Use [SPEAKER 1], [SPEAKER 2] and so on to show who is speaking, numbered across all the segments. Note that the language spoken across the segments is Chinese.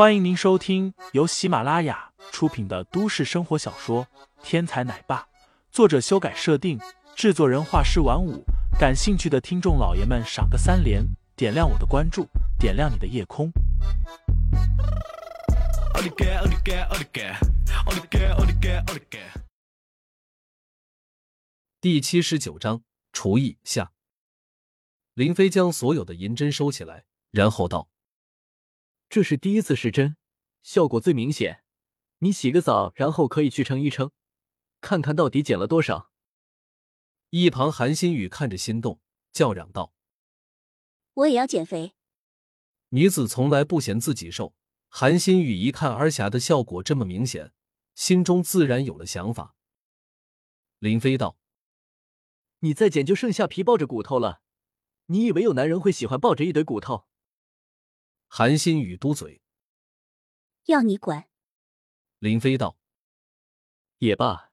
[SPEAKER 1] 欢迎您收听由喜马拉雅出品的都市生活小说《天才奶爸》，作者修改设定，制作人画师晚舞。感兴趣的听众老爷们，赏个三连，点亮我的关注，点亮你的夜空。
[SPEAKER 2] 第七十九章厨艺下。林飞将所有的银针收起来，然后道。
[SPEAKER 3] 这是第一次试针，效果最明显。你洗个澡，然后可以去称一称，看看到底减了多少。
[SPEAKER 2] 一旁韩新宇看着心动，叫嚷道：“
[SPEAKER 4] 我也要减肥。”
[SPEAKER 2] 女子从来不嫌自己瘦，韩新宇一看儿霞的效果这么明显，心中自然有了想法。林飞道：“
[SPEAKER 3] 你再减就剩下皮抱着骨头了，你以为有男人会喜欢抱着一堆骨头？”
[SPEAKER 2] 韩新宇嘟嘴：“
[SPEAKER 4] 要你管。”
[SPEAKER 2] 林飞道：“
[SPEAKER 3] 也罢，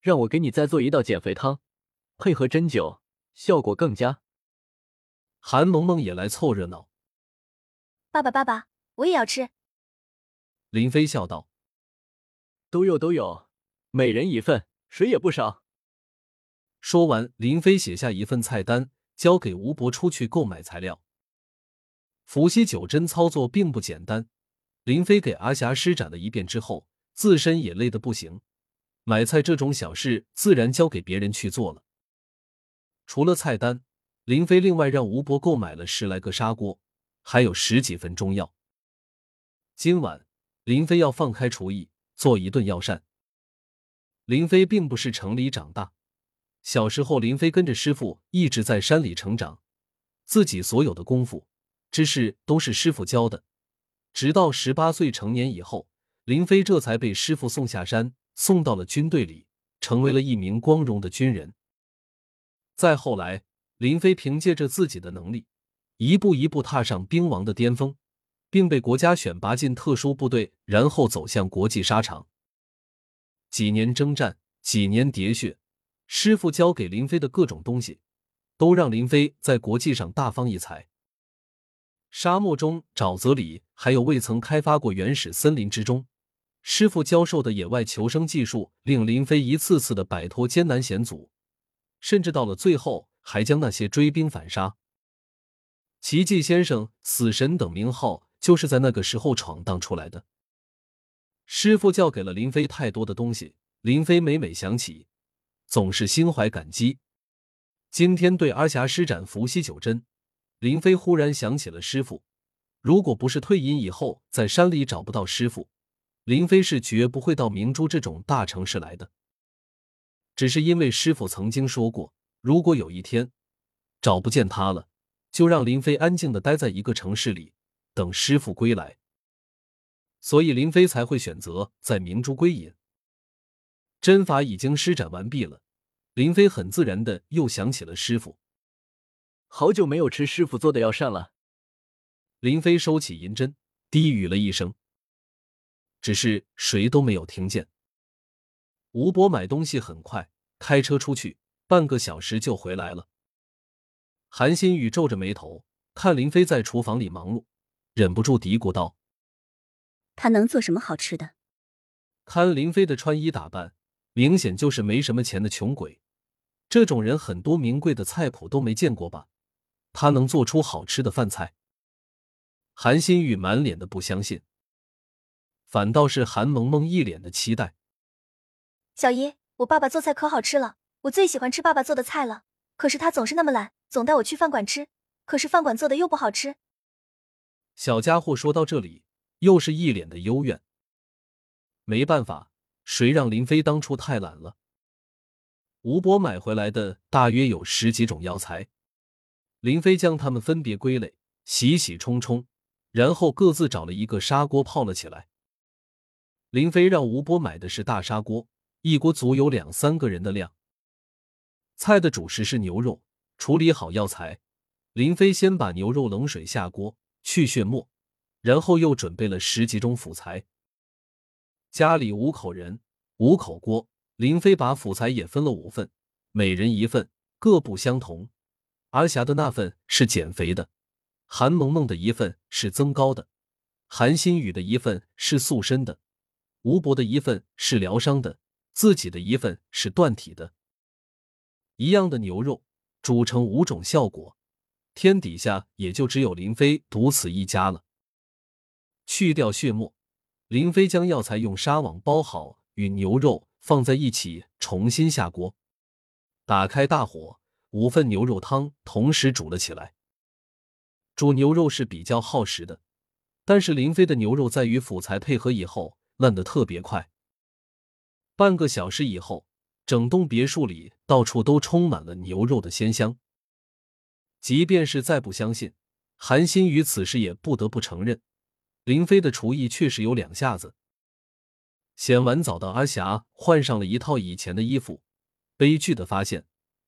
[SPEAKER 3] 让我给你再做一道减肥汤，配合针灸，效果更佳。”
[SPEAKER 2] 韩萌萌也来凑热闹：“
[SPEAKER 4] 爸爸，爸爸，我也要吃。”
[SPEAKER 2] 林飞笑道：“
[SPEAKER 3] 都有，都有，每人一份，谁也不少。”
[SPEAKER 2] 说完，林飞写下一份菜单，交给吴伯出去购买材料。伏羲九针操作并不简单，林飞给阿霞施展了一遍之后，自身也累得不行。买菜这种小事，自然交给别人去做了。除了菜单，林飞另外让吴伯购买了十来个砂锅，还有十几份中药。今晚林飞要放开厨艺，做一顿药膳。林飞并不是城里长大，小时候林飞跟着师傅一直在山里成长，自己所有的功夫。知识都是师傅教的，直到十八岁成年以后，林飞这才被师傅送下山，送到了军队里，成为了一名光荣的军人。再后来，林飞凭借着自己的能力，一步一步踏上兵王的巅峰，并被国家选拔进特殊部队，然后走向国际沙场。几年征战，几年喋血，师傅教给林飞的各种东西，都让林飞在国际上大放异彩。沙漠中、沼泽里，还有未曾开发过原始森林之中，师傅教授的野外求生技术，令林飞一次次的摆脱艰难险阻，甚至到了最后，还将那些追兵反杀。奇迹先生、死神等名号，就是在那个时候闯荡出来的。师傅教给了林飞太多的东西，林飞每每想起，总是心怀感激。今天对阿霞施展伏羲九针。林飞忽然想起了师傅，如果不是退隐以后在山里找不到师傅，林飞是绝不会到明珠这种大城市来的。只是因为师傅曾经说过，如果有一天找不见他了，就让林飞安静的待在一个城市里，等师傅归来。所以林飞才会选择在明珠归隐。针法已经施展完毕了，林飞很自然的又想起了师傅。
[SPEAKER 3] 好久没有吃师傅做的药膳了。
[SPEAKER 2] 林飞收起银针，低语了一声，只是谁都没有听见。吴伯买东西很快，开车出去，半个小时就回来了。韩新宇皱着眉头看林飞在厨房里忙碌，忍不住嘀咕道：“
[SPEAKER 4] 他能做什么好吃的？”
[SPEAKER 2] 看林飞的穿衣打扮，明显就是没什么钱的穷鬼。这种人，很多名贵的菜谱都没见过吧？他能做出好吃的饭菜？韩新宇满脸的不相信，反倒是韩萌萌一脸的期待。
[SPEAKER 5] 小姨，我爸爸做菜可好吃了，我最喜欢吃爸爸做的菜了。可是他总是那么懒，总带我去饭馆吃，可是饭馆做的又不好吃。
[SPEAKER 2] 小家伙说到这里，又是一脸的幽怨。没办法，谁让林飞当初太懒了？吴伯买回来的大约有十几种药材。林飞将它们分别归类，洗洗冲冲，然后各自找了一个砂锅泡了起来。林飞让吴波买的是大砂锅，一锅足有两三个人的量。菜的主食是牛肉，处理好药材，林飞先把牛肉冷水下锅去血沫，然后又准备了十几种辅材。家里五口人，五口锅，林飞把辅材也分了五份，每人一份，各不相同。阿霞的那份是减肥的，韩萌萌的一份是增高的，韩新宇的一份是塑身的，吴伯的一份是疗伤的，自己的一份是断体的。一样的牛肉煮成五种效果，天底下也就只有林飞独此一家了。去掉血沫，林飞将药材用纱网包好，与牛肉放在一起，重新下锅，打开大火，五份牛肉汤同时煮了起来。煮牛肉是比较耗时的，但是林飞的牛肉在与辅材配合以后烂得特别快。半个小时以后，整栋别墅里到处都充满了牛肉的鲜香。即便是再不相信，韩新宇此时也不得不承认。林飞的厨艺确实有两下子。洗完澡的阿霞换上了一套以前的衣服，悲剧的发现，